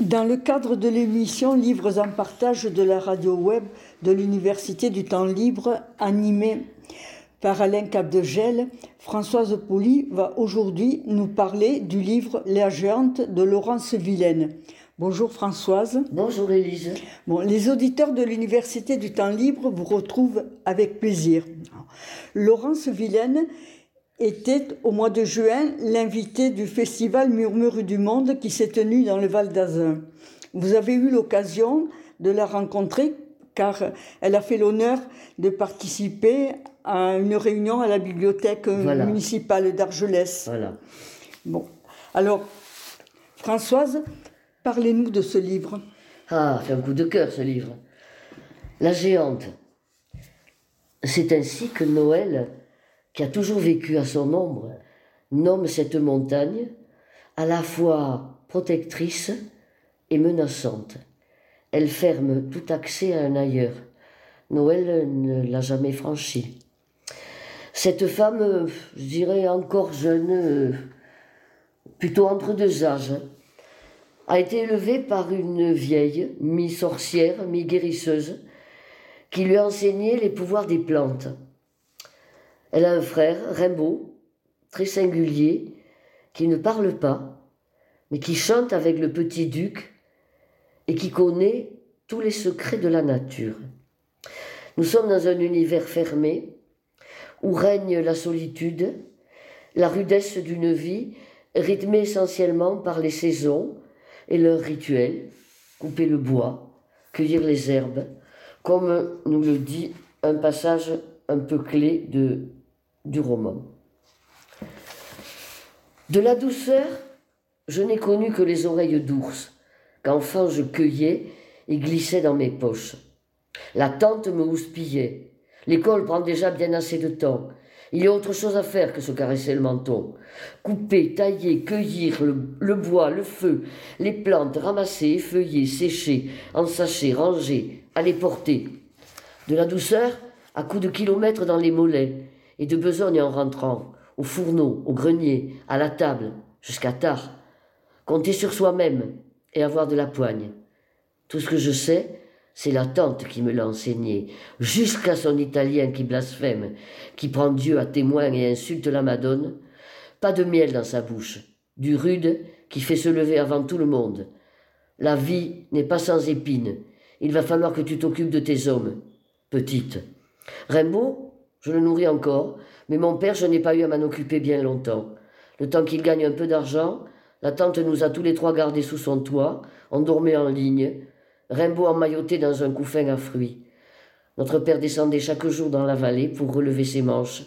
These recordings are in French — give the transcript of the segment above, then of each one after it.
Dans le cadre de l'émission Livres en partage de la radio web de l'Université du temps libre, animée par Alain Capdegel, Françoise Pouli va aujourd'hui nous parler du livre La géante de Laurence Vilaine. Bonjour Françoise. Bonjour Élise. Bon, les auditeurs de l'Université du temps libre vous retrouvent avec plaisir. Laurence Vilaine était au mois de juin l'invité du festival Murmure du Monde qui s'est tenu dans le Val d'Azun. Vous avez eu l'occasion de la rencontrer car elle a fait l'honneur de participer à une réunion à la bibliothèque municipale d'Argelès. Voilà. Bon, alors, Françoise, parlez-nous de ce livre. Ah, c'est un coup de cœur ce livre. La géante. C'est ainsi que Noël qui a toujours vécu à son ombre, nomme cette montagne à la fois protectrice et menaçante. Elle ferme tout accès à un ailleurs. Noël ne l'a jamais franchi. Cette femme, je dirais encore jeune, plutôt entre deux âges, a été élevée par une vieille, mi-sorcière, mi-guérisseuse, qui lui a enseigné les pouvoirs des plantes. Elle a un frère, Rimbaud, très singulier, qui ne parle pas, mais qui chante avec le petit duc et qui connaît tous les secrets de la nature. Nous sommes dans un univers fermé où règne la solitude, la rudesse d'une vie rythmée essentiellement par les saisons et leurs rituels, couper le bois, cueillir les herbes, comme nous le dit un passage un peu clé de du roman. De la douceur, je n'ai connu que les oreilles d'ours, qu'enfant je cueillais et glissais dans mes poches. La tante me houspillait. L'école prend déjà bien assez de temps. Il y a autre chose à faire que se caresser le menton. Couper, tailler, cueillir le, le bois, le feu, les plantes, ramasser, effeuiller, sécher, ensacher, ranger, aller porter. De la douceur à coups de kilomètres dans les mollets, et de besogne en rentrant, au fourneau, au grenier, à la table, jusqu'à tard. Compter sur soi-même et avoir de la poigne. Tout ce que je sais, c'est la tante qui me l'a enseigné, jusqu'à son italien qui blasphème, qui prend Dieu à témoin et insulte la Madone. Pas de miel dans sa bouche, du rude qui fait se lever avant tout le monde. La vie n'est pas sans épines. Il va falloir que tu t'occupes de tes hommes, petite. Rimbaud, je le nourris encore, mais mon père, je n'ai pas eu à m'en occuper bien longtemps. Le temps qu'il gagne un peu d'argent, la tante nous a tous les trois gardés sous son toit, on en ligne, Rimbaud emmailloté dans un couffin à fruits. Notre père descendait chaque jour dans la vallée pour relever ses manches,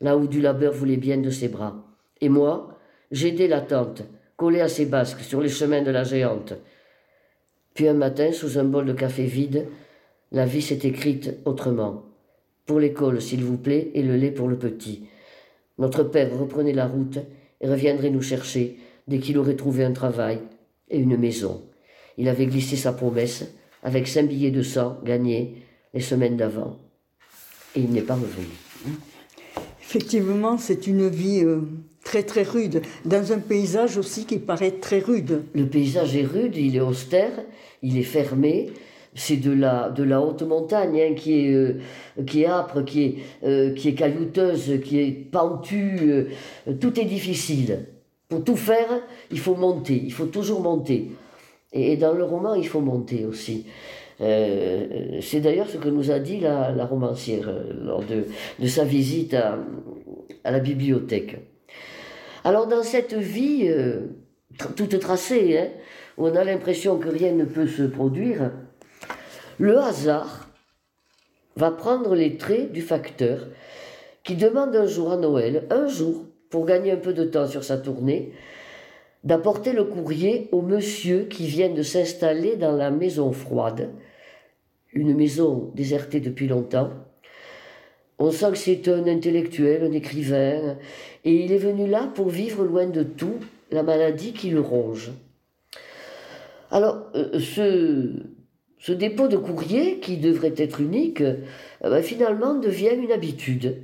là où du labeur voulait bien de ses bras. Et moi, j'aidais la tante, collée à ses basques sur les chemins de la géante. Puis un matin, sous un bol de café vide, la vie s'est écrite autrement. Pour l'école, s'il vous plaît, et le lait pour le petit. Notre père reprenait la route et reviendrait nous chercher dès qu'il aurait trouvé un travail et une maison. Il avait glissé sa promesse avec cinq billets de sang gagnés les semaines d'avant. Et il n'est pas revenu. Effectivement, c'est une vie euh, très très rude, dans un paysage aussi qui paraît très rude. Le paysage est rude, il est austère, il est fermé, c'est de la, de la haute montagne hein, qui, est, euh, qui est âpre, qui est, euh, qui est caillouteuse, qui est pentue. Euh, tout est difficile. Pour tout faire, il faut monter, il faut toujours monter. Et, dans le roman, il faut monter aussi. c'est d'ailleurs ce que nous a dit la, romancière lors de, de, sa visite à, à, la bibliothèque. Alors dans cette vie toute tracée, hein, on a l'impression que rien ne peut se produire, le hasard va prendre les traits du facteur qui demande un jour à Noël, un jour, pour gagner un peu de temps sur sa tournée, d'apporter le courrier au monsieur qui vient de s'installer dans la maison froide, une maison désertée depuis longtemps. On sent que c'est un intellectuel, un écrivain, et il est venu là pour vivre loin de tout la maladie qui le ronge. Alors, euh, ce ce dépôt de courrier, qui devrait être unique, euh, ben, finalement devient une habitude.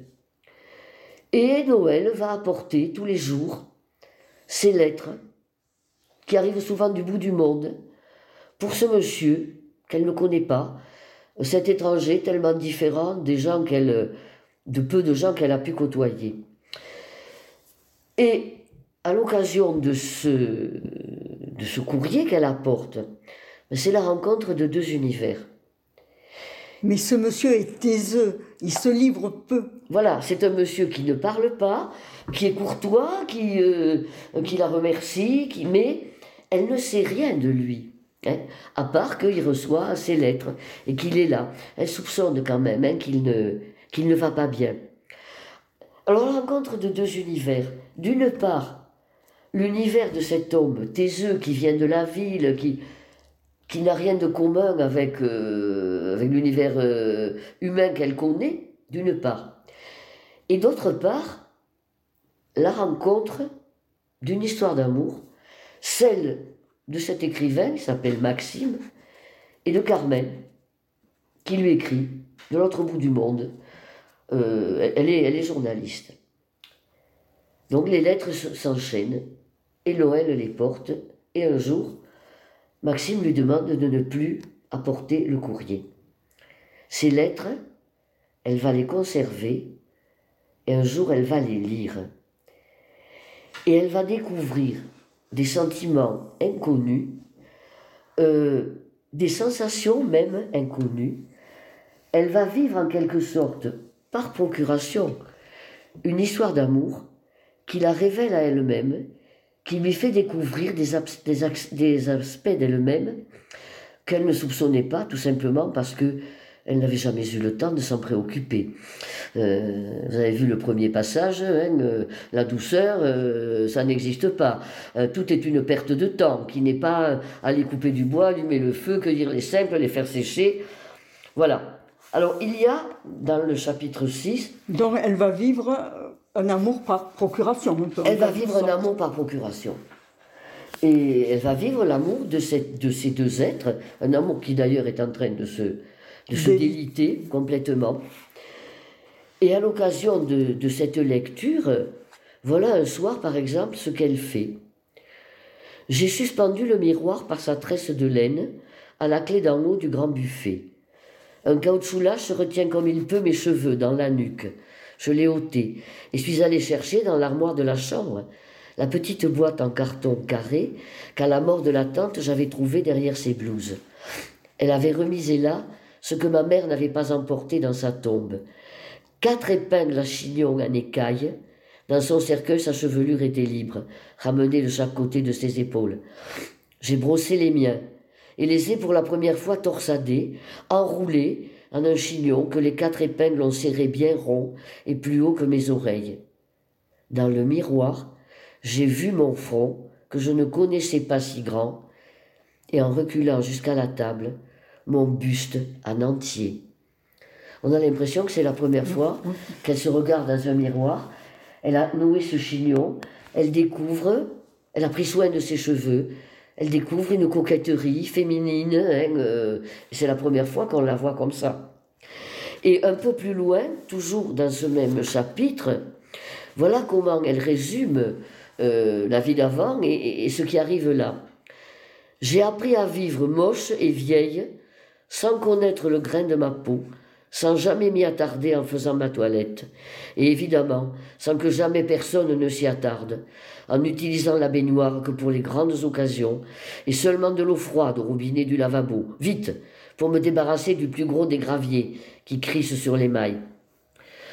Et Noël va apporter tous les jours ses lettres, qui arrivent souvent du bout du monde, pour ce monsieur qu'elle ne connaît pas, cet étranger tellement différent des gens qu'elle, de peu de gens qu'elle a pu côtoyer. Et à l'occasion de ce courrier qu'elle apporte, c'est la rencontre de deux univers. Mais ce monsieur est taiseux, il se livre peu. Voilà, c'est un monsieur qui ne parle pas, qui est courtois, qui, euh, qui la remercie, qui, mais elle ne sait rien de lui. Hein, à part qu'il reçoit ses lettres et qu'il est là. Elle soupçonne quand même hein, qu'il ne, qu'il ne va pas bien. Alors la rencontre de deux univers. D'une part, l'univers de cet homme taiseux qui vient de la ville, qui, qui n'a rien de commun avec, euh, avec l'univers euh, humain qu'elle connaît, d'une part. Et d'autre part, la rencontre d'une histoire d'amour, celle de cet écrivain qui s'appelle Maxime et de Carmen, qui lui écrit de l'autre bout du monde. Euh, elle, est, elle est journaliste. Donc les lettres s'enchaînent, et Noël les porte, et un jour, Maxime lui demande de ne plus apporter le courrier. Ces lettres, elle va les conserver, et un jour elle va les lire. Et elle va découvrir des sentiments inconnus, euh, des sensations même inconnues. Elle va vivre en quelque sorte, par procuration, une histoire d'amour qui la révèle à elle-même, qui lui fait découvrir des, aspects d'elle-même qu'elle ne soupçonnait pas, tout simplement parce que elle n'avait jamais eu le temps de s'en préoccuper. Euh, vous avez vu le premier passage, hein, euh, la douceur, euh, ça n'existe pas. tout est une perte de temps, qui n'est pas aller couper du bois, allumer le feu, cueillir les simples, les faire sécher. Voilà. Alors il y a, dans le chapitre 6... Donc elle va vivre un amour par procuration. Elle va vivre un amour par procuration. Et elle va vivre l'amour de, de ces deux êtres, un amour qui d'ailleurs est en train de se de se déliter complètement. Et à l'occasion de, cette lecture, voilà un soir par exemple ce qu'elle fait. J'ai suspendu le miroir par sa tresse de laine à la clé d'en haut du grand buffet. Un caoutchouc lâche retient comme il peut mes cheveux dans la nuque. Je l'ai ôté et suis allé chercher dans l'armoire de la chambre la petite boîte en carton carré qu'à la mort de la tante j'avais trouvée derrière ses blouses. Elle avait remisé là ce que ma mère n'avait pas emporté dans sa tombe. Quatre épingles à chignon en écaille. Dans son cercueil, sa chevelure était libre, ramenée de chaque côté de ses épaules. J'ai brossé les miens et les ai pour la première fois torsadés, enroulés en un chignon que les quatre épingles ont serré bien rond et plus haut que mes oreilles. Dans le miroir, j'ai vu mon front, que je ne connaissais pas si grand, et en reculant jusqu'à la table, mon buste en entier. On a l'impression que c'est la première fois qu'elle se regarde dans un miroir. Elle a noué ce chignon. Elle découvre, elle a pris soin de ses cheveux. Elle découvre une coquetterie féminine. Hein, euh, c'est la première fois qu'on la voit comme ça. Et un peu plus loin, toujours dans ce même chapitre, voilà comment elle résume euh, la vie d'avant et ce qui arrive là. J'ai appris à vivre moche et vieille sans connaître le grain de ma peau, sans jamais m'y attarder en faisant ma toilette, et évidemment sans que jamais personne ne s'y attarde, en utilisant la baignoire que pour les grandes occasions, et seulement de l'eau froide au robinet du lavabo, vite, pour me débarrasser du plus gros des graviers qui crissent sur les mailles.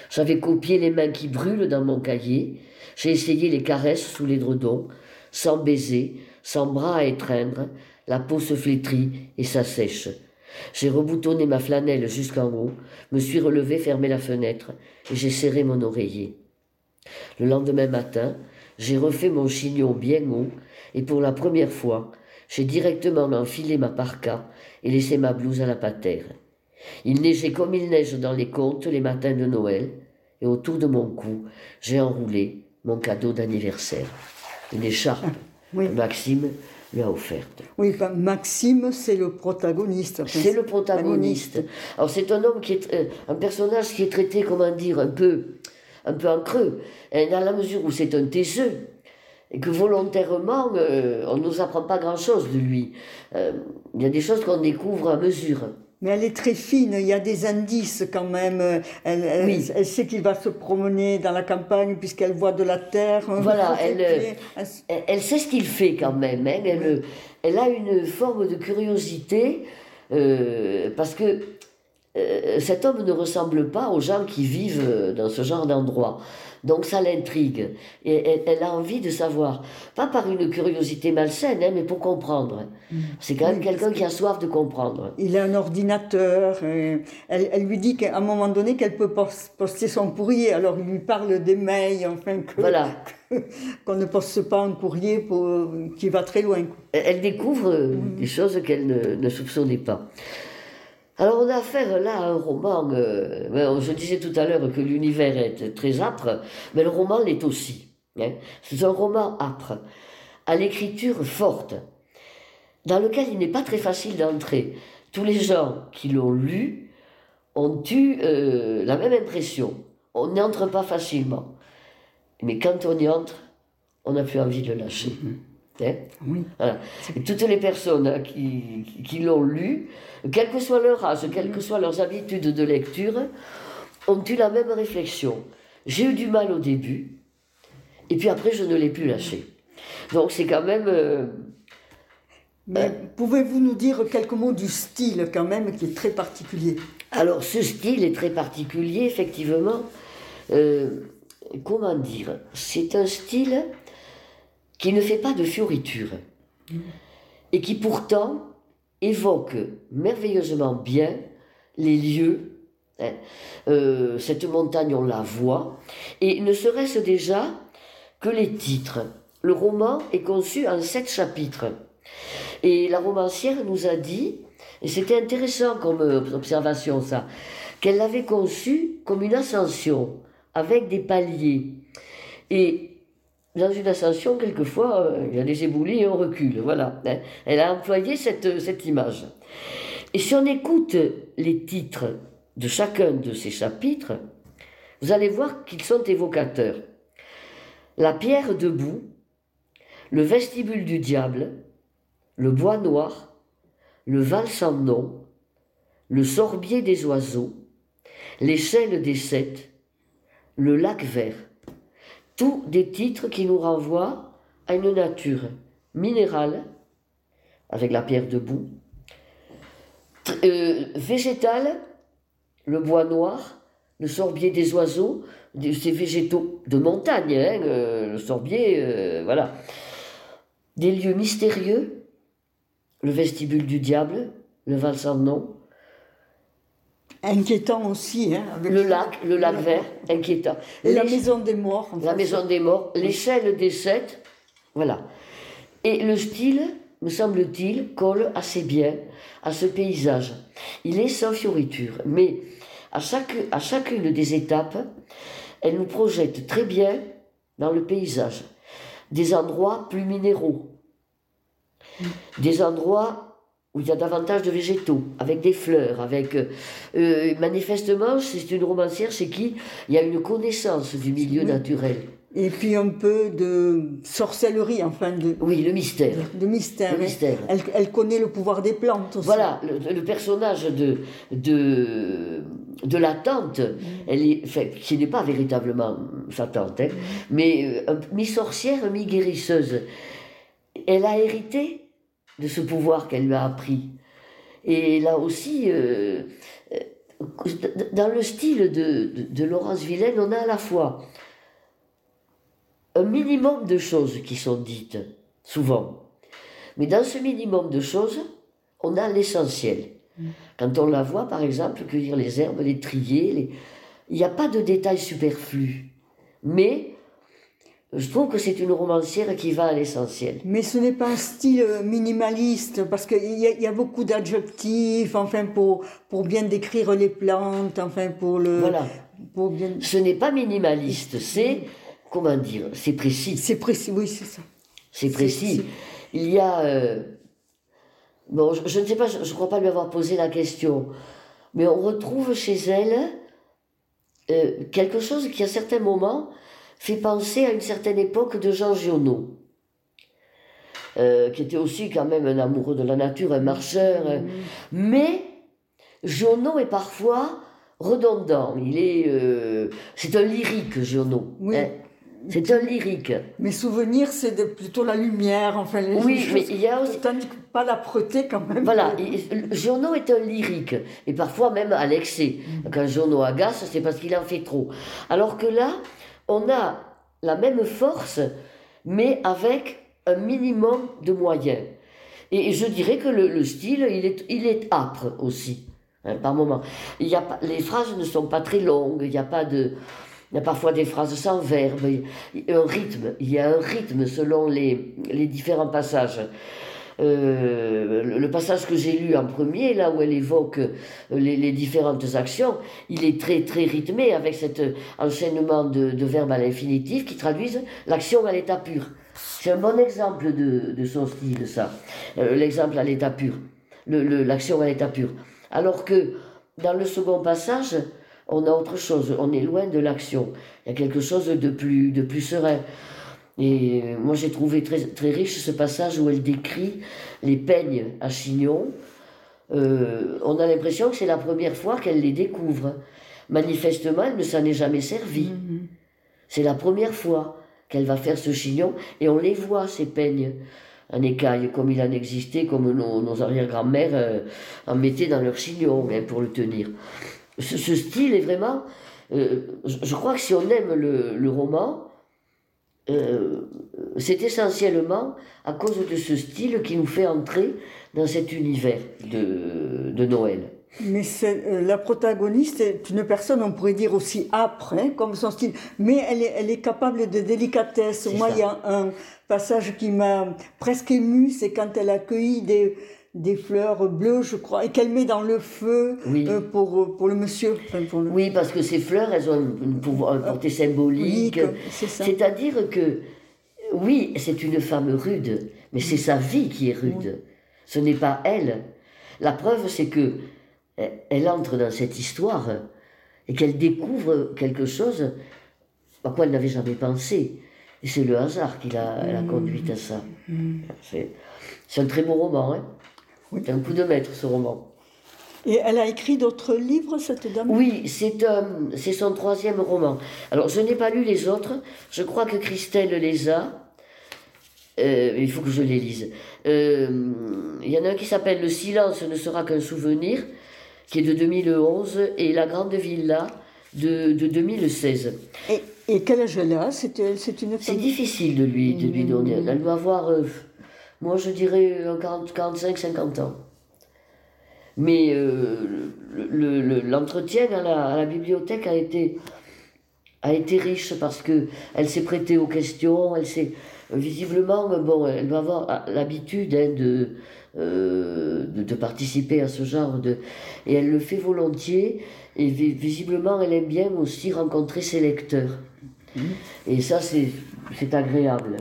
J'avais copié les mains qui brûlent dans mon cahier, j'ai essayé les caresses sous les dredons, sans baiser, sans bras à étreindre, la peau se flétrit et s'assèche. J'ai reboutonné ma flanelle jusqu'en haut, me suis relevé, fermé la fenêtre, et j'ai serré mon oreiller. Le lendemain matin, j'ai refait mon chignon bien haut, et pour la première fois, j'ai directement enfilé ma parka et laissé ma blouse à la patère. Il neigeait comme il neige dans les contes les matins de Noël, et autour de mon cou, j'ai enroulé mon cadeau d'anniversaire, une écharpe. Maxime lui a offerte. Oui, Maxime, c'est le protagoniste. c'est le protagoniste. Alors c'est un homme qui est euh, un personnage qui est traité, comment dire, un peu, un peu en creux, dans la mesure où c'est un taiseux. Et que volontairement, euh, on ne nous apprend pas grand-chose de lui. Euh, il y a des choses qu'on découvre à mesure. Mais elle est très fine, il y a des indices quand même. Elle, elle, elle sait qu'il va se promener dans la campagne puisqu'elle voit de la terre. Voilà, elle, elle, elle, sait ce qu'il fait quand même. Hein. Elle, elle, a une forme de curiosité euh, parce que euh, cet homme ne ressemble pas aux gens qui vivent dans ce genre d'endroit. Donc ça l'intrigue. Et elle, a envie de savoir. Pas par une curiosité malsaine, hein, mais pour comprendre. Mm. C'est quand même quelqu'un qui a soif de comprendre. Il a un ordinateur. elle, elle, lui dit qu'à un moment donné qu'elle peut poster son courrier. Alors il lui parle des mails, enfin que, voilà. qu'on ne poste pas un courrier pour, qui va très loin. Elle découvre mm. des choses qu'elle ne, ne soupçonnait pas. Alors on a affaire là à un roman, euh, je disais tout à l'heure que l'univers est très âpre, mais le roman l'est aussi. Hein. C'est un roman âpre, à l'écriture forte, dans lequel il n'est pas très facile d'entrer. Tous les gens qui l'ont lu ont eu euh, la même impression. On n'entre pas facilement. Mais quand on y entre, on n'a plus envie de lâcher. Hein oui. Et toutes les personnes qui, qui l'ont lu, quel que soit leur âge, quelles que soient leurs habitudes de lecture, ont eu la même réflexion. J'ai eu du mal au début, et puis après je ne l'ai plus lâché. Donc c'est quand même... Euh, Mais pouvez-vous nous dire quelques mots du style quand même qui est très particulier? Alors ce style est très particulier, effectivement. Euh, comment dire? C'est un style qui ne fait pas de fioritures et qui pourtant évoque merveilleusement bien les lieux. Hein. Euh, cette montagne, on la voit, et ne serait-ce déjà que les titres. Le roman est conçu en sept chapitres. Et la romancière nous a dit, et c'était intéressant comme observation ça, qu'elle l'avait conçu comme une ascension, avec des paliers. Et dans une ascension, quelquefois, euh, il y a des éboulis et on recule. Voilà. Hein. Elle a employé cette, cette image. Et si on écoute les titres de chacun de ces chapitres, vous allez voir qu'ils sont évocateurs. La pierre debout, le vestibule du diable, le bois noir, le val sans nom, le sorbier des oiseaux, l'échelle des sept, le lac vert tous des titres qui nous renvoient à une nature minérale, avec la pierre debout, euh, végétale, le bois noir, le sorbier des oiseaux, ces végétaux de montagne, hein, euh, le sorbier, euh, voilà. Des lieux mystérieux, le vestibule du diable, le val sans nom, Inquiétant aussi. Hein, le lac, le lac vert, inquiétant. Et la maison des morts. la maison des morts, l'échelle des sept, voilà. Et le style, me semble-t-il, colle assez bien à ce paysage. Il est sans fioriture, mais à, chaque, à chacune des étapes, elle nous projette très bien dans le paysage. Des endroits plus minéraux, des endroits où il y a davantage de végétaux, avec des fleurs, avec... Euh, euh, manifestement, c'est une romancière chez qui? Il y a une connaissance du milieu naturel. Et puis un peu de sorcellerie, enfin de... Oui, le mystère. De, mystère. Le mystère. Elle, elle, connaît le pouvoir des plantes aussi. Voilà, le, personnage de, de, de la tante, mm. elle est, enfin, qui n'est pas véritablement sa tante, hein, mais euh, mi-sorcière, mi-guérisseuse. Elle a hérité de ce pouvoir qu'elle lui a appris. Et là aussi, euh, euh, dans le style de, de, Laurence Villaine, on a à la fois un minimum de choses qui sont dites, souvent. Mais dans ce minimum de choses, on a l'essentiel. Quand on la voit, par exemple, cueillir les herbes, les trier, il n'y a pas de détails superflus. Mais je trouve que c'est une romancière qui va à l'essentiel. Mais ce n'est pas un style minimaliste, parce qu'il y, y, a beaucoup d'adjectifs, enfin, pour, pour bien décrire les plantes, enfin, pour le... Voilà. Pour bien... Ce n'est pas minimaliste, c'est, comment dire, c'est précis. C'est précis, oui, c'est ça. C'est précis. Il y a... Euh, bon, je, ne sais pas, je ne crois pas lui avoir posé la question, mais on retrouve chez elle euh, quelque chose qui, à certains moments, fait penser à une certaine époque de Jean Giono. euh, qui était aussi quand même un amoureux de la nature, un marcheur. euh, Mais Giono est parfois redondant. Il est, euh, c'est un lyrique, Giono. Oui. hein. C'est un lyrique. Mes souvenirs, c'est plutôt la lumière, enfin les Oui, choses. mais il y a aussi- pas l'âpreté quand même. Voilà, Giono est un lyrique, et parfois même à l'excès. Quand Giono agace, c'est parce qu'il en fait trop. Alors que là, on a la même force, mais avec un minimum de moyens. Et je dirais que le, le style, il est, il est âpre aussi, hein, par moment. Les phrases ne sont pas très longues, il a pas de... Il y a parfois des phrases sans verbe, un rythme, il y a un rythme selon les, les différents passages. Euh, le passage que j'ai lu en premier, là où elle évoque euh, les, différentes actions, il est très très rythmé avec cet euh, enchaînement de, verbes à l'infinitif qui traduisent l'action à l'état pur. C'est un bon exemple de, son style, ça. L'exemple à l'état pur. L'action à l'état pur. Alors que dans le second passage, on a autre chose. On est loin de l'action. Il y a quelque chose de plus, de plus serein. Et euh, moi, j'ai trouvé très, très riche ce passage où elle décrit les peignes à chignon. Euh, on a l'impression que c'est la première fois qu'elle les découvre. Manifestement, elle ne s'en est jamais servie. Mhm. C'est la première fois qu'elle va faire ce chignon et on les voit, ces peignes en écaille, comme il en existait, comme nos, nos arrière-grand-mères euh, en mettaient dans leur chignon hein, pour le tenir. Ce, ce style est vraiment. euh, je, je crois que si on aime le, le roman, euh, c'est essentiellement à cause de ce style qui nous fait entrer dans cet univers de, de Noël. Mais c'est, euh, la protagoniste est une personne, on pourrait dire aussi âpre, hein, comme son style, mais elle est, elle est capable de délicatesse. Moi, ça. il y a un passage qui m'a presque ému, c'est quand elle accueille des, des fleurs bleues, je crois, et qu'elle met dans le feu Oui. euh, pour, pour le monsieur. enfin, pour le- Oui, parce que ces fleurs, elles ont une, une portée symbolique. C'est-à-dire que, oui, c'est une femme rude, mais c'est sa vie qui est rude. Ce n'est pas elle. La preuve, c'est que elle- elle entre dans cette histoire et qu'elle découvre quelque chose à quoi elle n'avait jamais pensé. Et c'est le hasard qui l'a l'a conduite à ça. C'est c'est un très beau roman. Hein Oui. C'est un coup de maître, ce roman. Et elle a écrit d'autres livres, cette dame? Oui, c'est euh, c'est son troisième roman. Alors, je n'ai pas lu les autres. Je crois que Christelle les a. Euh, il faut que je les lise. Euh, Il y en a un qui s'appelle Le silence ne sera qu'un souvenir, qui est de 2011, et La grande villa de, de 2016. Et, et quel âge elle a? C'est une C'est difficile de lui, de lui donner. Elle doit avoir, moi je dirais, euh, 40, 45, 50 ans. Mais euh, le- le- l'entretien à la, à la bibliothèque a été, a été riche parce que elle s'est prêtée aux questions, elle s'est visiblement, bon, elle doit avoir ah, l'habitude hein, de, euh, de, de participer à ce genre de... Et elle le fait volontiers, et vi- visiblement elle aime bien aussi rencontrer ses lecteurs. Et ça, c'est c'est agréable.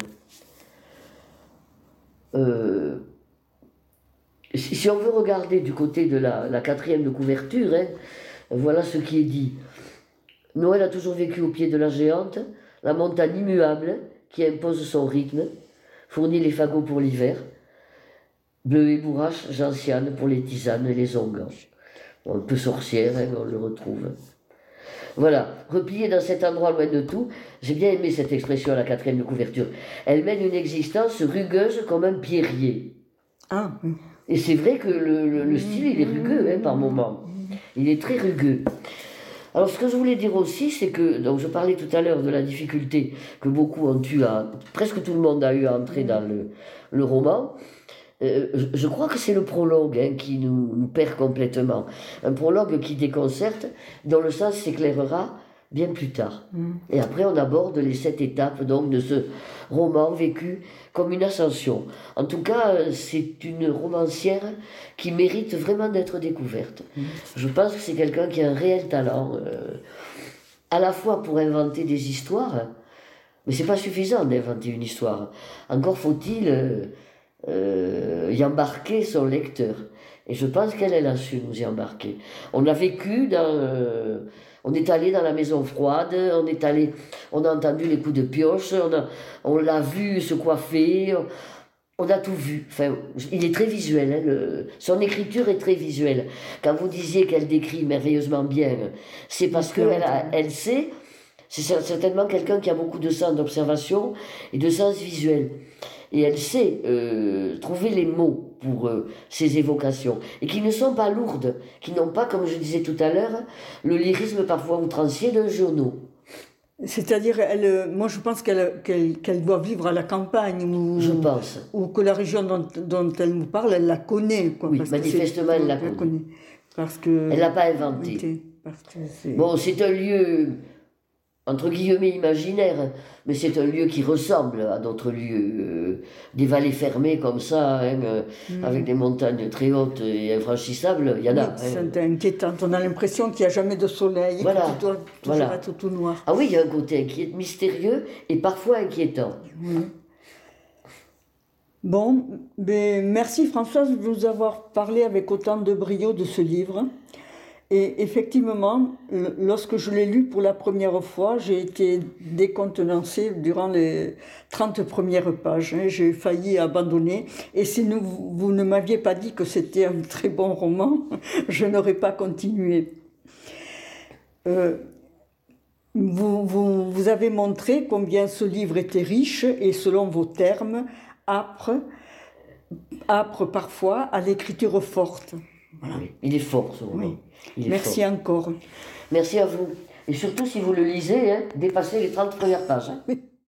Euh, si, on veut regarder du côté de la, quatrième de couverture, hein, voilà ce qui est dit. Noël a toujours vécu au pied de la géante, la montagne immuable qui impose son rythme, fournit les fagots pour l'hiver, bleu et bourrache, gentiane pour les tisanes et les onguents. Un peu sorcière, hein, on le retrouve. Voilà, repliée dans cet endroit loin de tout, j'ai bien aimé cette expression à la quatrième de couverture. Elle mène une existence rugueuse comme un pierrier. Ah. Et c'est vrai que le, le- le style, il est rugueux hein, par moments. Il est très rugueux. Alors, ce que je voulais dire aussi, c'est que, donc je parlais tout à l'heure de la difficulté que beaucoup ont eu à, presque tout le monde a eu à entrer dans le, le roman. Euh, je, crois que c'est le prologue hein, qui nous, nous perd complètement. Un prologue qui déconcerte, dont le sens s'éclairera bien plus tard. Et après, on aborde les sept étapes donc de ce roman vécu comme une ascension. En tout cas, euh, c'est une romancière qui mérite vraiment d'être découverte. Je pense que c'est quelqu'un qui a un réel talent, euh, à la fois pour inventer des histoires, mais c'est pas suffisant d'inventer une histoire. Encore faut-il euh, euh, y embarquer son lecteur. Et je pense qu'elle, elle a su nous y embarquer. On a vécu dans... euh, on est allé dans la maison froide, on est allé... On a entendu les coups de pioche, on, a- on l'a vu se coiffer. on a tout vu. Enfin, il est très visuel. hein, le- son écriture est très visuelle. Quand vous disiez qu'elle décrit merveilleusement bien, c'est parce qu'elle elle sait. C'est cer- certainement quelqu'un qui a beaucoup de sens d'observation et de sens visuel. Et elle sait euh, trouver les mots pour euh, ces évocations. Et qui ne sont pas lourdes, qui n'ont pas, comme je disais tout à l'heure, le lyrisme parfois outrancier d'un journaux. C'est-à-dire, elle, euh, moi je pense qu'elle qu'elle qu'elle doit vivre à la campagne ou, Je pense. ou que la région dont, dont elle nous parle, elle la connaît. Quoi, Oui, parce manifestement, elle la connaît. Parce que. Elle l'a pas inventé. inventé, Parce que c'est- Bon, c'est un lieu, entre guillemets, imaginaire, mais c'est un lieu qui ressemble à d'autres lieux. euh, des vallées fermées comme ça, hein, euh, avec des montagnes très hautes et infranchissables, il y en a. Hein. c'est inquiétant. On a l'impression qu'il n'y a jamais de soleil, Voilà, que tout doit toujours voilà. être tout noir. Ah oui, il y a un côté inquiet, mystérieux et parfois inquiétant. Bon, ben, merci Françoise de nous avoir parlé avec autant de brio de ce livre. Et effectivement, lorsque je l'ai lu pour la première fois, j'ai été décontenancée durant les 30 premières pages. hein. J'ai failli abandonner. Et si vous ne m'aviez pas dit que c'était un très bon roman, je n'aurais pas continué. Euh, vous, vous, vous avez montré combien ce livre était riche et selon vos termes, âpre, âpre parfois, à l'écriture forte. Oui, Il est fort, ce roman. Oui. Merci fort. encore. Merci à vous. Et surtout, si vous le lisez, hein, dépassez les 30 premières pages. hein.